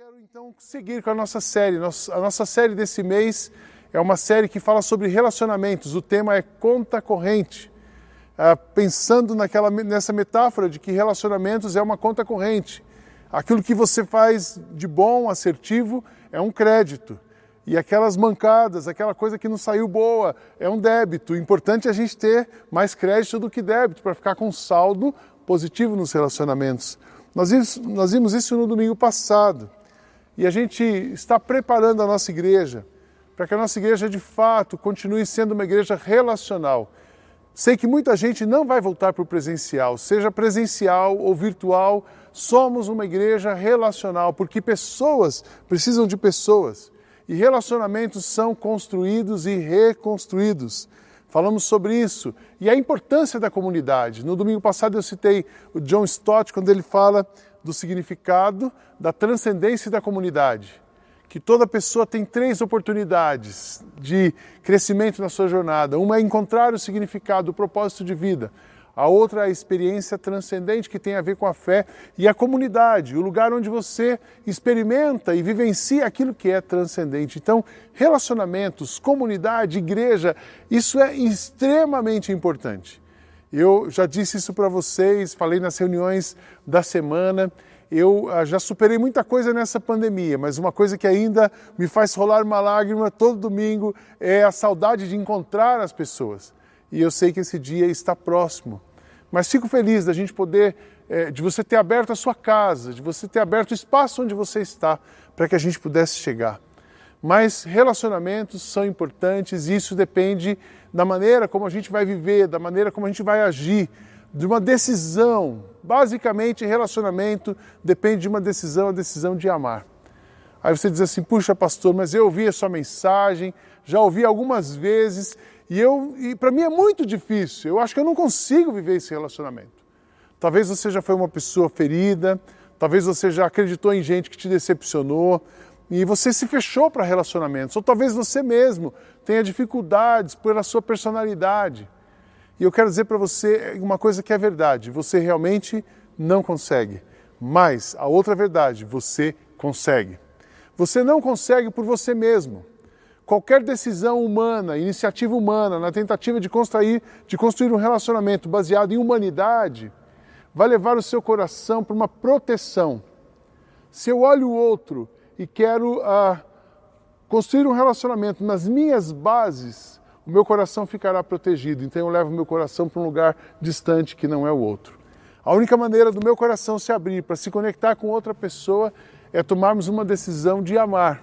quero então seguir com a nossa série. A nossa série desse mês é uma série que fala sobre relacionamentos. O tema é conta corrente. Ah, pensando naquela, nessa metáfora de que relacionamentos é uma conta corrente. Aquilo que você faz de bom, assertivo, é um crédito. E aquelas mancadas, aquela coisa que não saiu boa, é um débito. O importante é a gente ter mais crédito do que débito para ficar com saldo positivo nos relacionamentos. Nós vimos, nós vimos isso no domingo passado. E a gente está preparando a nossa igreja para que a nossa igreja de fato continue sendo uma igreja relacional. Sei que muita gente não vai voltar para o presencial, seja presencial ou virtual, somos uma igreja relacional, porque pessoas precisam de pessoas e relacionamentos são construídos e reconstruídos. Falamos sobre isso e a importância da comunidade. No domingo passado eu citei o John Stott quando ele fala do significado da transcendência da comunidade. Que toda pessoa tem três oportunidades de crescimento na sua jornada. Uma é encontrar o significado, o propósito de vida. A outra é a experiência transcendente que tem a ver com a fé e a comunidade, o lugar onde você experimenta e vivencia aquilo que é transcendente. Então, relacionamentos, comunidade, igreja, isso é extremamente importante. Eu já disse isso para vocês, falei nas reuniões da semana. Eu ah, já superei muita coisa nessa pandemia, mas uma coisa que ainda me faz rolar uma lágrima todo domingo é a saudade de encontrar as pessoas. E eu sei que esse dia está próximo. Mas fico feliz da gente poder, é, de você ter aberto a sua casa, de você ter aberto o espaço onde você está, para que a gente pudesse chegar. Mas relacionamentos são importantes e isso depende da maneira como a gente vai viver, da maneira como a gente vai agir, de uma decisão. Basicamente, relacionamento depende de uma decisão, a decisão de amar. Aí você diz assim: puxa, pastor, mas eu ouvi a sua mensagem, já ouvi algumas vezes e, eu, e para mim é muito difícil. Eu acho que eu não consigo viver esse relacionamento. Talvez você já foi uma pessoa ferida, talvez você já acreditou em gente que te decepcionou, e você se fechou para relacionamentos, ou talvez você mesmo tenha dificuldades pela sua personalidade. E eu quero dizer para você uma coisa que é verdade: você realmente não consegue. Mas a outra verdade, você consegue. Você não consegue por você mesmo. Qualquer decisão humana, iniciativa humana, na tentativa de construir, de construir um relacionamento baseado em humanidade, vai levar o seu coração para uma proteção. Se eu olho o outro e quero uh, construir um relacionamento nas minhas bases, o meu coração ficará protegido. Então eu levo meu coração para um lugar distante que não é o outro. A única maneira do meu coração se abrir para se conectar com outra pessoa é tomarmos uma decisão de amar.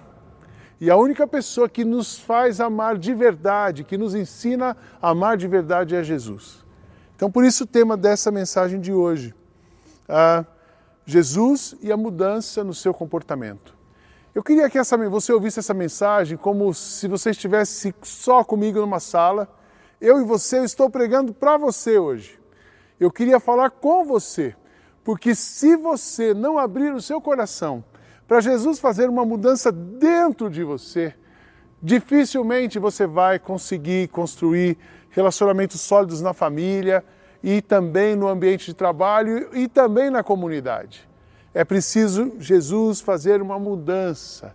E a única pessoa que nos faz amar de verdade, que nos ensina a amar de verdade é Jesus. Então, por isso o tema dessa mensagem de hoje: ah, Jesus e a mudança no seu comportamento. Eu queria que essa, você ouvisse essa mensagem como se você estivesse só comigo numa sala. Eu e você, eu estou pregando para você hoje. Eu queria falar com você, porque se você não abrir o seu coração para Jesus fazer uma mudança dentro de você, dificilmente você vai conseguir construir relacionamentos sólidos na família e também no ambiente de trabalho e também na comunidade. É preciso Jesus fazer uma mudança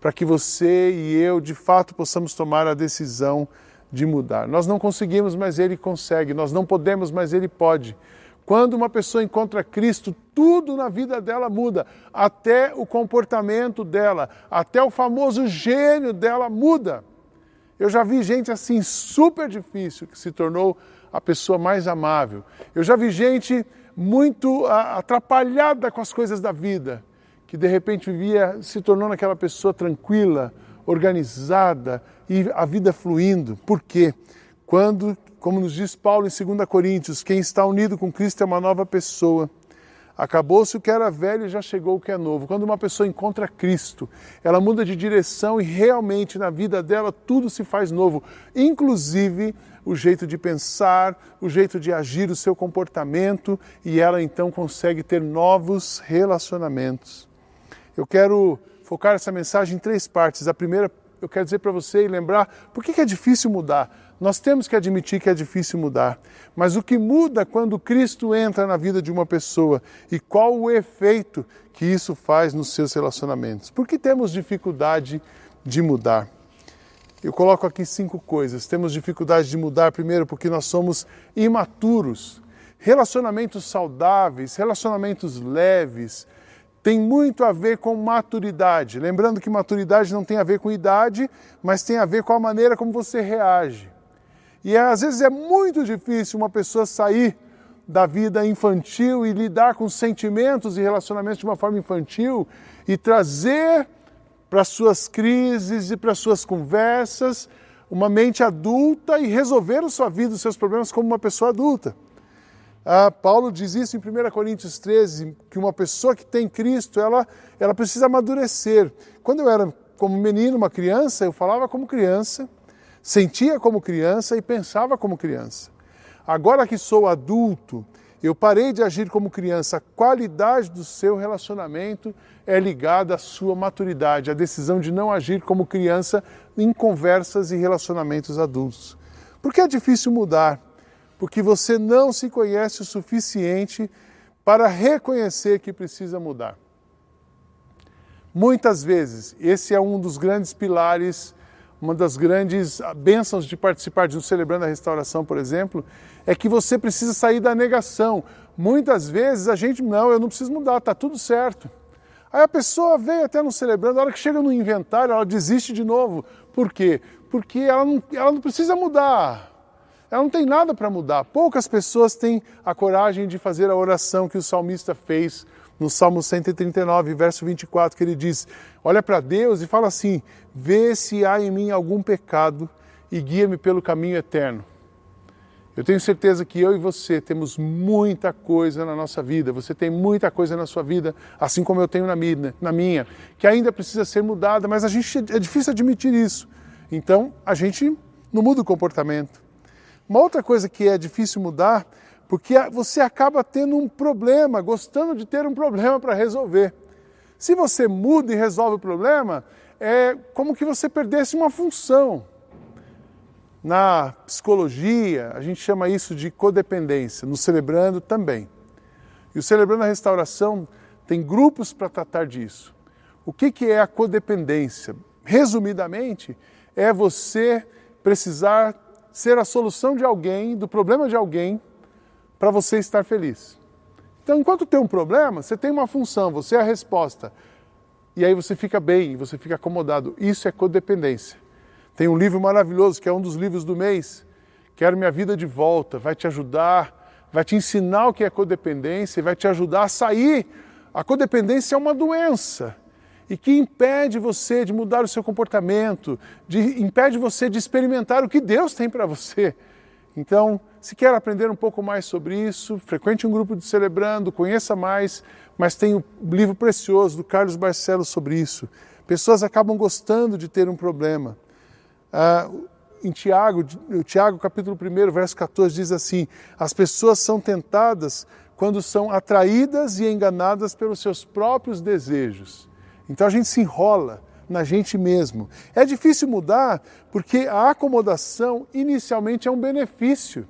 para que você e eu de fato possamos tomar a decisão de mudar. Nós não conseguimos, mas Ele consegue. Nós não podemos, mas Ele pode. Quando uma pessoa encontra Cristo, tudo na vida dela muda, até o comportamento dela, até o famoso gênio dela muda. Eu já vi gente assim super difícil que se tornou a pessoa mais amável. Eu já vi gente muito atrapalhada com as coisas da vida, que de repente vivia, se tornou aquela pessoa tranquila, organizada e a vida fluindo. Por quê? Quando, como nos diz Paulo em 2 Coríntios, quem está unido com Cristo é uma nova pessoa. Acabou-se o que era velho e já chegou o que é novo. Quando uma pessoa encontra Cristo, ela muda de direção e realmente na vida dela tudo se faz novo, inclusive o jeito de pensar, o jeito de agir, o seu comportamento, e ela então consegue ter novos relacionamentos. Eu quero focar essa mensagem em três partes. A primeira, eu quero dizer para você e lembrar por que é difícil mudar. Nós temos que admitir que é difícil mudar, mas o que muda quando Cristo entra na vida de uma pessoa e qual o efeito que isso faz nos seus relacionamentos? Por que temos dificuldade de mudar? Eu coloco aqui cinco coisas. Temos dificuldade de mudar, primeiro, porque nós somos imaturos. Relacionamentos saudáveis, relacionamentos leves, tem muito a ver com maturidade. Lembrando que maturidade não tem a ver com idade, mas tem a ver com a maneira como você reage. E às vezes é muito difícil uma pessoa sair da vida infantil e lidar com sentimentos e relacionamentos de uma forma infantil e trazer para suas crises e para suas conversas uma mente adulta e resolver a sua vida, os seus problemas como uma pessoa adulta. Ah, Paulo diz isso em 1 Coríntios 13, que uma pessoa que tem Cristo, ela, ela precisa amadurecer. Quando eu era como menino, uma criança, eu falava como criança, sentia como criança e pensava como criança. Agora que sou adulto, eu parei de agir como criança. A qualidade do seu relacionamento é ligada à sua maturidade, à decisão de não agir como criança em conversas e relacionamentos adultos. Porque é difícil mudar porque você não se conhece o suficiente para reconhecer que precisa mudar. Muitas vezes, esse é um dos grandes pilares, uma das grandes bênçãos de participar de um Celebrando a Restauração, por exemplo, é que você precisa sair da negação. Muitas vezes a gente, não, eu não preciso mudar, está tudo certo. Aí a pessoa veio até no Celebrando, a hora que chega no inventário, ela desiste de novo. Por quê? Porque ela não, ela não precisa mudar ela não tem nada para mudar. Poucas pessoas têm a coragem de fazer a oração que o salmista fez no Salmo 139, verso 24, que ele diz: Olha para Deus e fala assim: Vê se há em mim algum pecado e guia-me pelo caminho eterno. Eu tenho certeza que eu e você temos muita coisa na nossa vida, você tem muita coisa na sua vida, assim como eu tenho na minha, na minha que ainda precisa ser mudada, mas a gente é difícil admitir isso. Então, a gente não muda o comportamento. Uma outra coisa que é difícil mudar, porque você acaba tendo um problema, gostando de ter um problema para resolver. Se você muda e resolve o problema, é como que você perdesse uma função. Na psicologia, a gente chama isso de codependência, no Celebrando também. E o Celebrando a Restauração tem grupos para tratar disso. O que, que é a codependência? Resumidamente, é você precisar ser a solução de alguém, do problema de alguém, para você estar feliz. Então, enquanto tem um problema, você tem uma função, você é a resposta. E aí você fica bem, você fica acomodado. Isso é codependência. Tem um livro maravilhoso, que é um dos livros do mês, Quero Minha Vida de Volta, vai te ajudar, vai te ensinar o que é codependência e vai te ajudar a sair. A codependência é uma doença e que impede você de mudar o seu comportamento, de, impede você de experimentar o que Deus tem para você. Então, se quer aprender um pouco mais sobre isso, frequente um grupo de Celebrando, conheça mais, mas tem um livro precioso do Carlos Barcelos sobre isso. Pessoas acabam gostando de ter um problema. Ah, em Tiago, Tiago capítulo 1, verso 14, diz assim: As pessoas são tentadas quando são atraídas e enganadas pelos seus próprios desejos. Então a gente se enrola na gente mesmo. É difícil mudar porque a acomodação inicialmente é um benefício.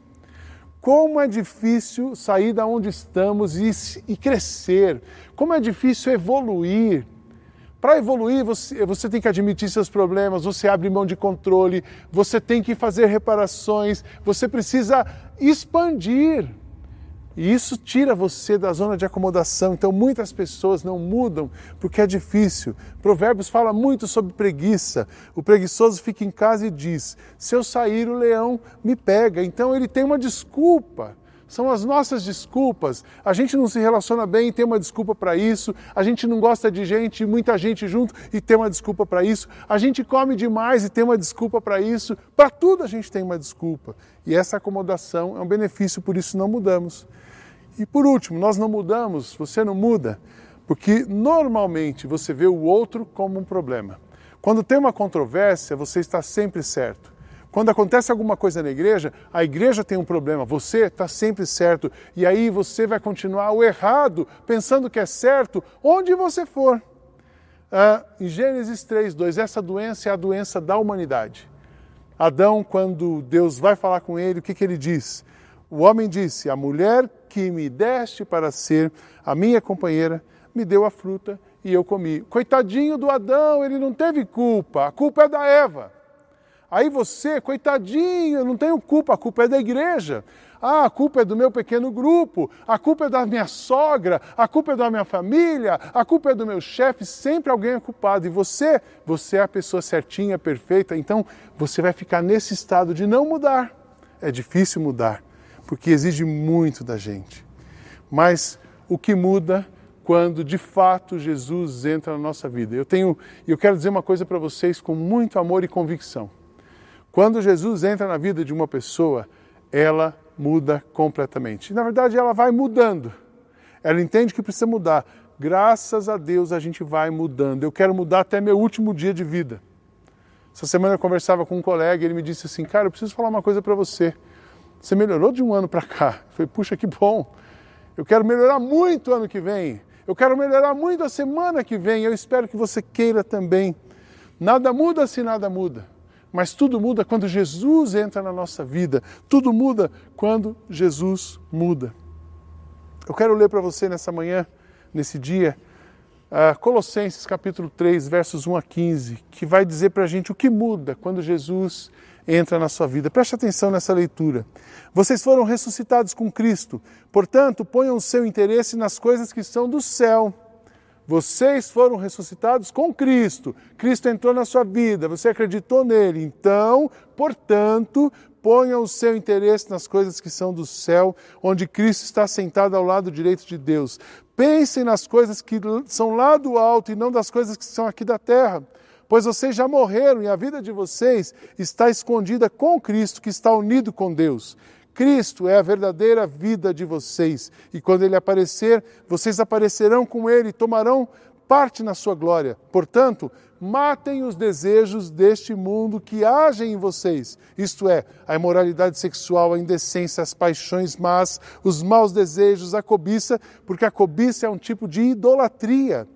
Como é difícil sair da onde estamos e, e crescer. Como é difícil evoluir. Para evoluir, você, você tem que admitir seus problemas, você abre mão de controle, você tem que fazer reparações, você precisa expandir. E isso tira você da zona de acomodação. Então muitas pessoas não mudam porque é difícil. Provérbios fala muito sobre preguiça. O preguiçoso fica em casa e diz: "Se eu sair, o leão me pega". Então ele tem uma desculpa. São as nossas desculpas. A gente não se relaciona bem e tem uma desculpa para isso. A gente não gosta de gente, muita gente junto e tem uma desculpa para isso. A gente come demais e tem uma desculpa para isso. Para tudo a gente tem uma desculpa. E essa acomodação é um benefício, por isso não mudamos. E por último, nós não mudamos, você não muda, porque normalmente você vê o outro como um problema. Quando tem uma controvérsia, você está sempre certo. Quando acontece alguma coisa na igreja, a igreja tem um problema, você está sempre certo. E aí você vai continuar o errado, pensando que é certo, onde você for. Ah, em Gênesis 3, 2, essa doença é a doença da humanidade. Adão, quando Deus vai falar com ele, o que, que ele diz? O homem disse: A mulher que me deste para ser a minha companheira me deu a fruta e eu comi. Coitadinho do Adão, ele não teve culpa, a culpa é da Eva. Aí você, coitadinho, não tenho culpa, a culpa é da igreja. Ah, a culpa é do meu pequeno grupo, a culpa é da minha sogra, a culpa é da minha família, a culpa é do meu chefe, sempre alguém é culpado. E você, você é a pessoa certinha, perfeita, então você vai ficar nesse estado de não mudar. É difícil mudar, porque exige muito da gente. Mas o que muda quando de fato Jesus entra na nossa vida? Eu tenho, eu quero dizer uma coisa para vocês com muito amor e convicção. Quando Jesus entra na vida de uma pessoa, ela muda completamente. Na verdade, ela vai mudando. Ela entende que precisa mudar. Graças a Deus a gente vai mudando. Eu quero mudar até meu último dia de vida. Essa semana eu conversava com um colega e ele me disse assim: Cara, eu preciso falar uma coisa para você. Você melhorou de um ano para cá. Eu falei: Puxa, que bom. Eu quero melhorar muito ano que vem. Eu quero melhorar muito a semana que vem. Eu espero que você queira também. Nada muda se nada muda. Mas tudo muda quando Jesus entra na nossa vida. Tudo muda quando Jesus muda. Eu quero ler para você nessa manhã, nesse dia, uh, Colossenses capítulo 3, versos 1 a 15, que vai dizer para a gente o que muda quando Jesus entra na sua vida. Preste atenção nessa leitura. Vocês foram ressuscitados com Cristo, portanto, ponham o seu interesse nas coisas que são do céu vocês foram ressuscitados com Cristo. Cristo entrou na sua vida, você acreditou nele. Então, portanto, ponha o seu interesse nas coisas que são do céu, onde Cristo está sentado ao lado direito de Deus. Pensem nas coisas que são lá do alto e não das coisas que são aqui da terra. Pois vocês já morreram e a vida de vocês está escondida com Cristo, que está unido com Deus. Cristo é a verdadeira vida de vocês, e quando ele aparecer, vocês aparecerão com ele e tomarão parte na sua glória. Portanto, matem os desejos deste mundo que agem em vocês, isto é, a imoralidade sexual, a indecência, as paixões más, os maus desejos, a cobiça, porque a cobiça é um tipo de idolatria.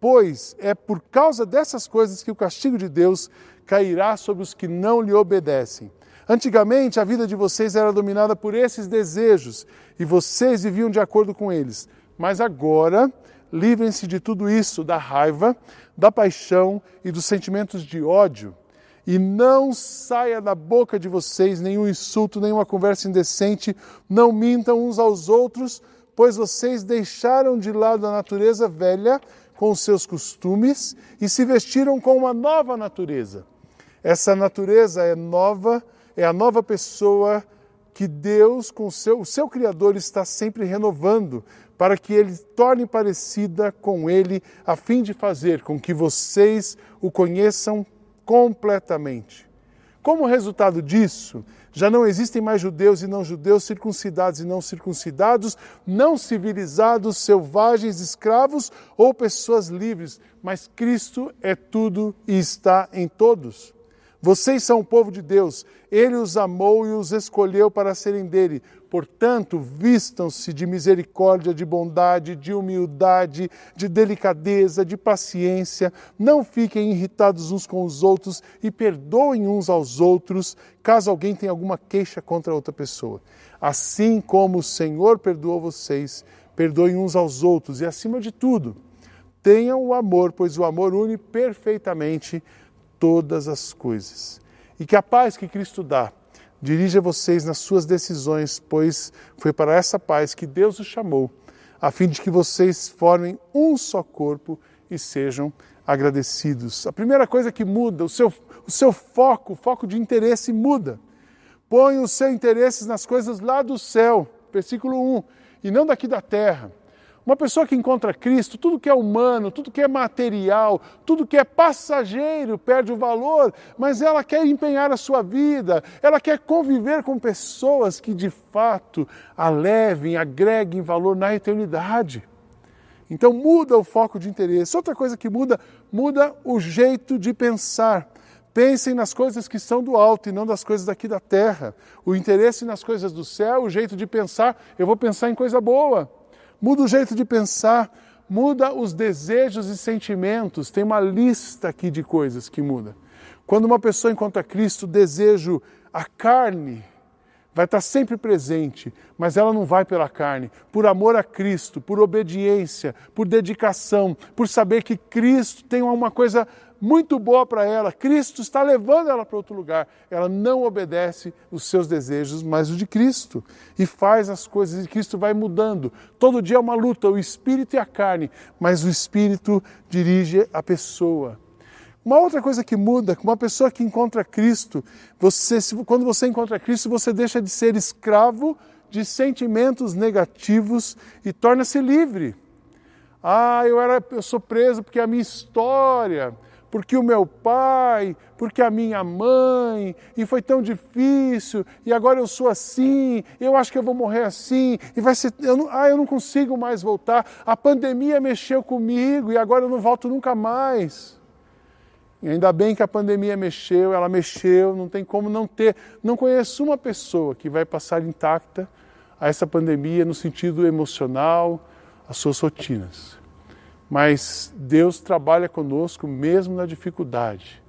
Pois é por causa dessas coisas que o castigo de Deus cairá sobre os que não lhe obedecem. Antigamente, a vida de vocês era dominada por esses desejos e vocês viviam de acordo com eles. Mas agora, livrem-se de tudo isso, da raiva, da paixão e dos sentimentos de ódio. E não saia da boca de vocês nenhum insulto, nenhuma conversa indecente. Não mintam uns aos outros, pois vocês deixaram de lado a natureza velha com os seus costumes e se vestiram com uma nova natureza. Essa natureza é nova é a nova pessoa que Deus, com o seu, o seu Criador, está sempre renovando para que ele torne parecida com ele, a fim de fazer com que vocês o conheçam completamente. Como resultado disso, já não existem mais judeus e não judeus, circuncidados e não circuncidados, não civilizados, selvagens, escravos ou pessoas livres, mas Cristo é tudo e está em todos. Vocês são o povo de Deus, ele os amou e os escolheu para serem dele. Portanto, vistam-se de misericórdia, de bondade, de humildade, de delicadeza, de paciência. Não fiquem irritados uns com os outros e perdoem uns aos outros, caso alguém tenha alguma queixa contra outra pessoa. Assim como o Senhor perdoou vocês, perdoem uns aos outros e, acima de tudo, tenham o amor, pois o amor une perfeitamente todas as coisas. E que a paz que Cristo dá dirija vocês nas suas decisões, pois foi para essa paz que Deus os chamou, a fim de que vocês formem um só corpo e sejam agradecidos. A primeira coisa que muda, o seu, o seu foco, o foco de interesse muda. Põe os seus interesses nas coisas lá do céu, versículo 1, e não daqui da terra. Uma pessoa que encontra Cristo, tudo que é humano, tudo que é material, tudo que é passageiro perde o valor, mas ela quer empenhar a sua vida, ela quer conviver com pessoas que de fato a levem, agreguem valor na eternidade. Então muda o foco de interesse. Outra coisa que muda, muda o jeito de pensar. Pensem nas coisas que são do alto e não das coisas daqui da terra. O interesse nas coisas do céu, o jeito de pensar, eu vou pensar em coisa boa muda o jeito de pensar, muda os desejos e sentimentos. Tem uma lista aqui de coisas que muda. Quando uma pessoa encontra Cristo, o desejo, a carne, vai estar sempre presente, mas ela não vai pela carne, por amor a Cristo, por obediência, por dedicação, por saber que Cristo tem uma coisa muito boa para ela, Cristo está levando ela para outro lugar. Ela não obedece os seus desejos, mas o de Cristo, e faz as coisas, e Cristo vai mudando. Todo dia é uma luta, o espírito e a carne, mas o espírito dirige a pessoa. Uma outra coisa que muda, uma pessoa que encontra Cristo, você, quando você encontra Cristo, você deixa de ser escravo de sentimentos negativos e torna-se livre. Ah, eu, era, eu sou preso porque a minha história, porque o meu pai, porque a minha mãe, e foi tão difícil, e agora eu sou assim, eu acho que eu vou morrer assim, e vai ser, eu não, ah, eu não consigo mais voltar, a pandemia mexeu comigo e agora eu não volto nunca mais. E ainda bem que a pandemia mexeu, ela mexeu, não tem como não ter. Não conheço uma pessoa que vai passar intacta a essa pandemia no sentido emocional, as suas rotinas. Mas Deus trabalha conosco mesmo na dificuldade.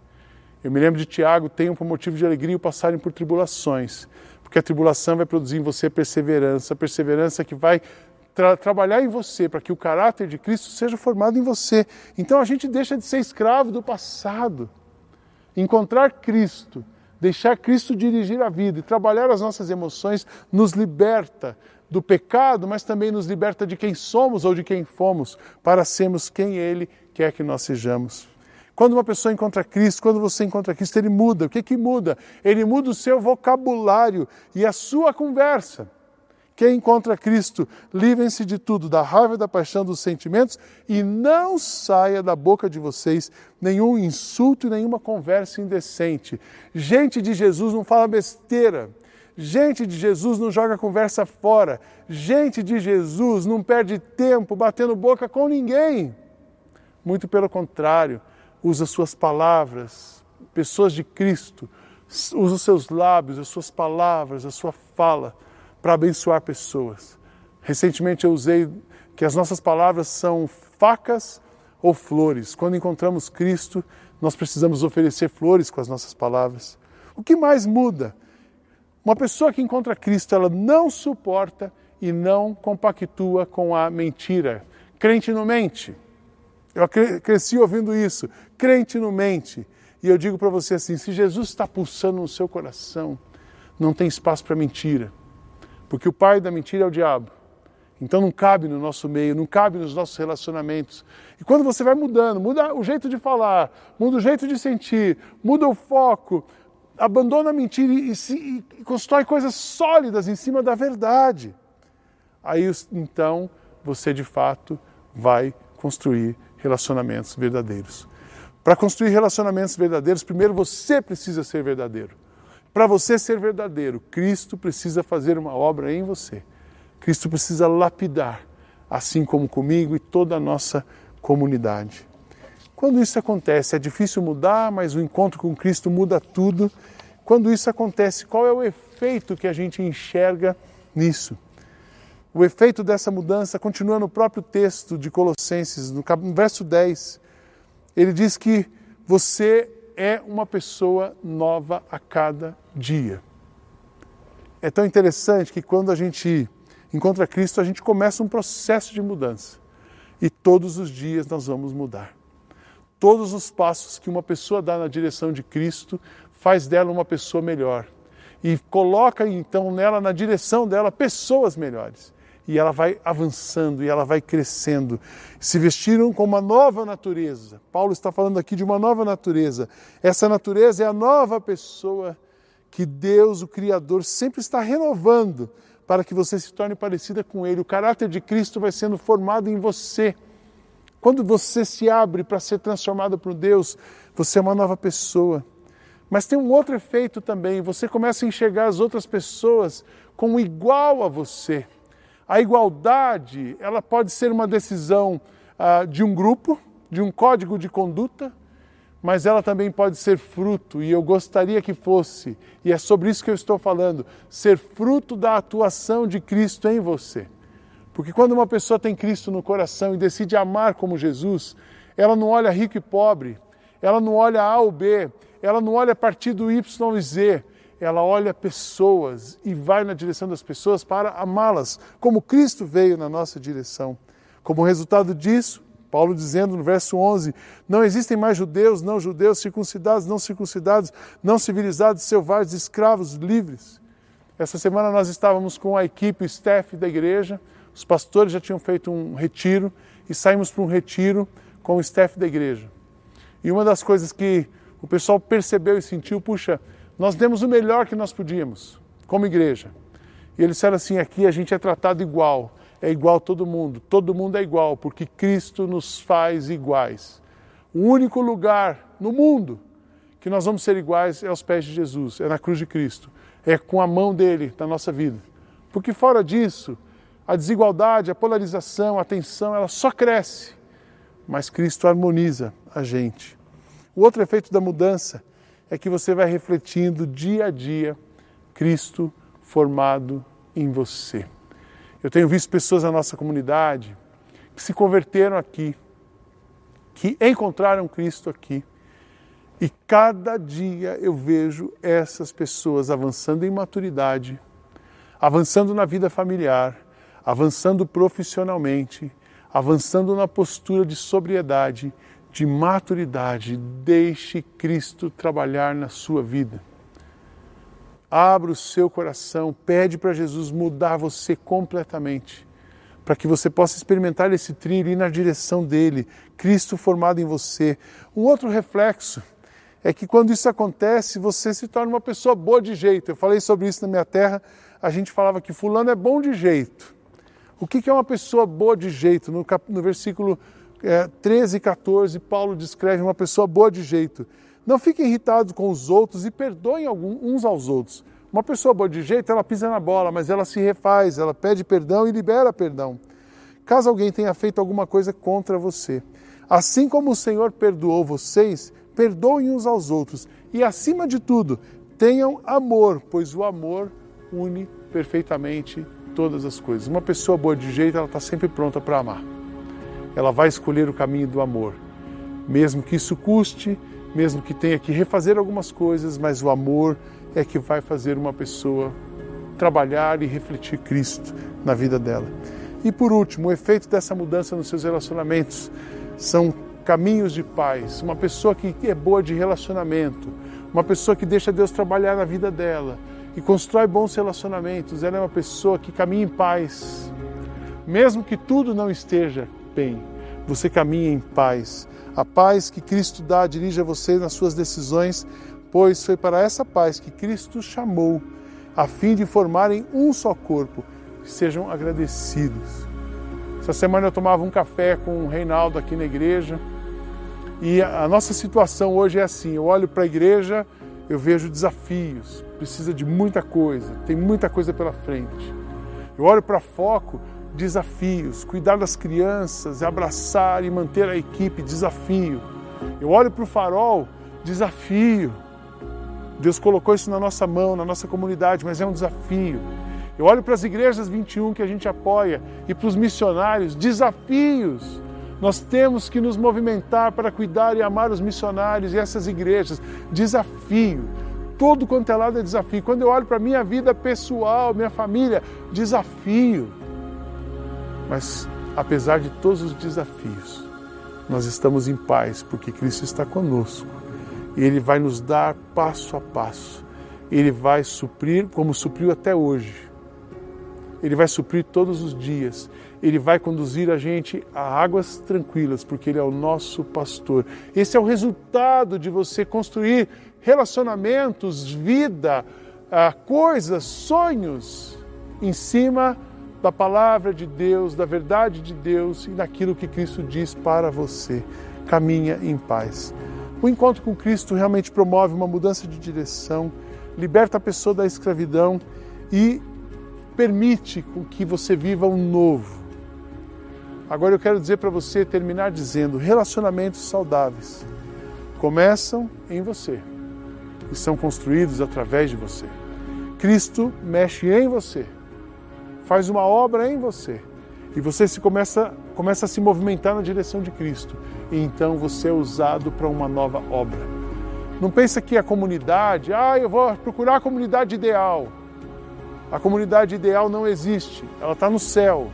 Eu me lembro de Tiago, tenham por motivo de alegria o passarem por tribulações, porque a tribulação vai produzir em você perseverança, perseverança que vai tra trabalhar em você para que o caráter de Cristo seja formado em você. Então a gente deixa de ser escravo do passado. Encontrar Cristo, deixar Cristo dirigir a vida e trabalhar as nossas emoções nos liberta do pecado, mas também nos liberta de quem somos ou de quem fomos, para sermos quem Ele quer que nós sejamos. Quando uma pessoa encontra Cristo, quando você encontra Cristo, ele muda. O que, que muda? Ele muda o seu vocabulário e a sua conversa. Quem encontra Cristo, livrem-se de tudo, da raiva, da paixão, dos sentimentos, e não saia da boca de vocês nenhum insulto e nenhuma conversa indecente. Gente de Jesus não fala besteira. Gente de Jesus não joga conversa fora. Gente de Jesus não perde tempo batendo boca com ninguém. Muito pelo contrário, usa suas palavras, pessoas de Cristo, usa seus lábios, as suas palavras, a sua fala para abençoar pessoas. Recentemente eu usei que as nossas palavras são facas ou flores. Quando encontramos Cristo, nós precisamos oferecer flores com as nossas palavras. O que mais muda? Uma pessoa que encontra Cristo, ela não suporta e não compactua com a mentira. Crente não mente. Eu cresci ouvindo isso. Crente não mente. E eu digo para você assim: se Jesus está pulsando no seu coração, não tem espaço para mentira. Porque o pai da mentira é o diabo. Então não cabe no nosso meio, não cabe nos nossos relacionamentos. E quando você vai mudando, muda o jeito de falar, muda o jeito de sentir, muda o foco, abandona a mentira e, e, e constrói coisas sólidas em cima da verdade. Aí então você de fato vai construir relacionamentos verdadeiros. Para construir relacionamentos verdadeiros, primeiro você precisa ser verdadeiro. Para você ser verdadeiro, Cristo precisa fazer uma obra em você. Cristo precisa lapidar, assim como comigo e toda a nossa comunidade. Quando isso acontece, é difícil mudar, mas o encontro com Cristo muda tudo. Quando isso acontece, qual é o efeito que a gente enxerga nisso? O efeito dessa mudança continua no próprio texto de Colossenses, no verso 10. Ele diz que você é uma pessoa nova a cada dia. É tão interessante que quando a gente encontra Cristo, a gente começa um processo de mudança. E todos os dias nós vamos mudar. Todos os passos que uma pessoa dá na direção de Cristo faz dela uma pessoa melhor. E coloca então nela, na direção dela, pessoas melhores e ela vai avançando e ela vai crescendo. Se vestiram com uma nova natureza. Paulo está falando aqui de uma nova natureza. Essa natureza é a nova pessoa que Deus, o Criador, sempre está renovando para que você se torne parecida com Ele. O caráter de Cristo vai sendo formado em você. Quando você se abre para ser transformado por Deus, você é uma nova pessoa. Mas tem um outro efeito também, você começa a enxergar as outras pessoas como igual a você. A igualdade, ela pode ser uma decisão ah, de um grupo, de um código de conduta, mas ela também pode ser fruto, e eu gostaria que fosse, e é sobre isso que eu estou falando, ser fruto da atuação de Cristo em você. Porque quando uma pessoa tem Cristo no coração e decide amar como Jesus, ela não olha rico e pobre, ela não olha A ou B, ela não olha a partir do Y e Z, ela olha pessoas e vai na direção das pessoas para amá-las, como Cristo veio na nossa direção. Como resultado disso, Paulo dizendo no verso 11: Não existem mais judeus, não judeus, circuncidados, não circuncidados, não civilizados, selvagens, escravos, livres. Essa semana nós estávamos com a equipe, o staff da igreja, os pastores já tinham feito um retiro e saímos para um retiro com o staff da igreja. E uma das coisas que o pessoal percebeu e sentiu, puxa, nós demos o melhor que nós podíamos como igreja. E eles disseram assim: aqui a gente é tratado igual, é igual todo mundo, todo mundo é igual, porque Cristo nos faz iguais. O único lugar no mundo que nós vamos ser iguais é aos pés de Jesus, é na cruz de Cristo, é com a mão dele na nossa vida. Porque fora disso, a desigualdade, a polarização, a tensão, ela só cresce, mas Cristo harmoniza a gente. O outro efeito da mudança é que você vai refletindo dia a dia Cristo formado em você. Eu tenho visto pessoas na nossa comunidade que se converteram aqui, que encontraram Cristo aqui. E cada dia eu vejo essas pessoas avançando em maturidade, avançando na vida familiar, avançando profissionalmente, avançando na postura de sobriedade, de maturidade. Deixe Cristo trabalhar na sua vida. Abra o seu coração, pede para Jesus mudar você completamente, para que você possa experimentar esse trilho e ir na direção dele, Cristo formado em você. Um outro reflexo é que quando isso acontece, você se torna uma pessoa boa de jeito. Eu falei sobre isso na minha terra, a gente falava que fulano é bom de jeito. O que é uma pessoa boa de jeito? No, cap... no versículo é, 13 e 14, Paulo descreve uma pessoa boa de jeito. Não fiquem irritados com os outros e perdoem uns aos outros. Uma pessoa boa de jeito, ela pisa na bola, mas ela se refaz, ela pede perdão e libera perdão. Caso alguém tenha feito alguma coisa contra você, assim como o Senhor perdoou vocês, perdoem uns aos outros. E acima de tudo, tenham amor, pois o amor une perfeitamente todas as coisas. Uma pessoa boa de jeito, ela está sempre pronta para amar. Ela vai escolher o caminho do amor, mesmo que isso custe, mesmo que tenha que refazer algumas coisas, mas o amor é que vai fazer uma pessoa trabalhar e refletir Cristo na vida dela. E por último, o efeito dessa mudança nos seus relacionamentos são caminhos de paz. Uma pessoa que é boa de relacionamento, uma pessoa que deixa Deus trabalhar na vida dela e constrói bons relacionamentos, ela é uma pessoa que caminha em paz. Mesmo que tudo não esteja bem, você caminha em paz. A paz que Cristo dá dirige a você nas suas decisões, pois foi para essa paz que Cristo chamou, a fim de formarem um só corpo. Sejam agradecidos. Essa semana eu tomava um café com o Reinaldo aqui na igreja e a nossa situação hoje é assim: eu olho para a igreja, eu vejo desafios, precisa de muita coisa, tem muita coisa pela frente. Eu olho para foco, desafios, cuidar das crianças, abraçar e manter a equipe, desafio. Eu olho para o farol, desafio. Deus colocou isso na nossa mão, na nossa comunidade, mas é um desafio. Eu olho para as igrejas 21 que a gente apoia e para os missionários, desafios. Nós temos que nos movimentar para cuidar e amar os missionários e essas igrejas. Desafio. Todo quanto é lado é desafio. Quando eu olho para a minha vida pessoal, minha família, desafio. Mas apesar de todos os desafios, nós estamos em paz porque Cristo está conosco. E Ele vai nos dar passo a passo. Ele vai suprir como supriu até hoje. Ele vai suprir todos os dias. Ele vai conduzir a gente a águas tranquilas, porque Ele é o nosso pastor. Esse é o resultado de você construir relacionamentos, vida, ah, coisas, sonhos em cima da palavra de Deus, da verdade de Deus e daquilo que Cristo diz para você. Caminha em paz. O encontro com Cristo realmente promove uma mudança de direção, liberta a pessoa da escravidão e permite com que você viva um novo. Agora eu quero dizer para você, terminar dizendo: relacionamentos saudáveis começam em você e são construídos através de você. Cristo mexe em você faz uma obra em você e você se começa, começa a se movimentar na direção de Cristo. E então você é usado para uma nova obra. Não pensa que a comunidade, ah, eu vou procurar a comunidade ideal. A comunidade ideal não existe, ela está no céu.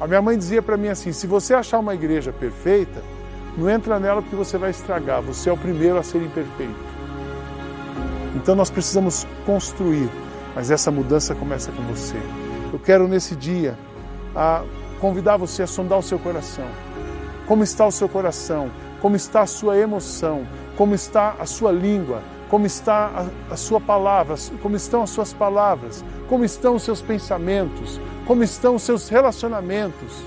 A minha mãe dizia para mim assim: se você achar uma igreja perfeita, não entra nela porque você vai estragar, você é o primeiro a ser imperfeito. Então nós precisamos construir, mas essa mudança começa com você. Eu quero nesse dia convidar você a sondar o seu coração. Como está o seu coração? Como está a sua emoção? Como está a sua língua? Como está a, a sua palavra? Como estão as suas palavras? Como estão os seus pensamentos? Como estão os seus relacionamentos?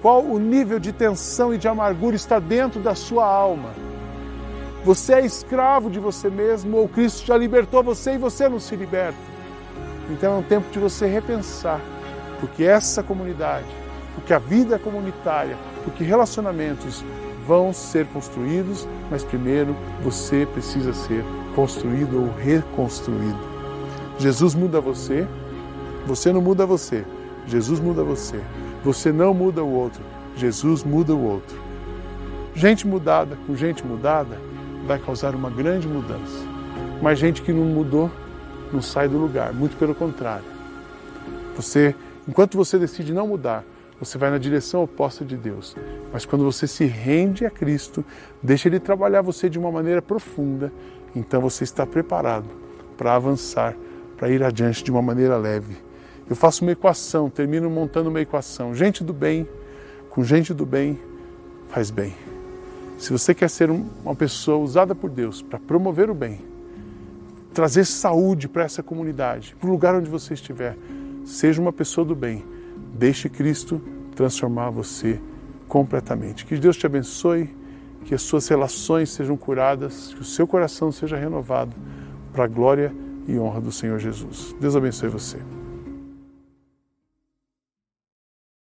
Qual o nível de tensão e de amargura está dentro da sua alma? Você é escravo de você mesmo ou Cristo já libertou você e você não se liberta? Então é um tempo de você repensar, porque essa comunidade, porque a vida comunitária, porque relacionamentos vão ser construídos, mas primeiro você precisa ser construído ou reconstruído. Jesus muda você, você não muda você, Jesus muda você. Você não muda o outro, Jesus muda o outro. Gente mudada com gente mudada vai causar uma grande mudança. Mas gente que não mudou não sai do lugar, muito pelo contrário. Você, enquanto você decide não mudar, você vai na direção oposta de Deus. Mas quando você se rende a Cristo, deixa Ele trabalhar você de uma maneira profunda, então você está preparado para avançar, para ir adiante de uma maneira leve. Eu faço uma equação, termino montando uma equação. Gente do bem, com gente do bem, faz bem. Se você quer ser uma pessoa usada por Deus para promover o bem, trazer saúde para essa comunidade, para o lugar onde você estiver, seja uma pessoa do bem. Deixe Cristo transformar você completamente. Que Deus te abençoe, que as suas relações sejam curadas, que o seu coração seja renovado para a glória e honra do Senhor Jesus. Deus abençoe você.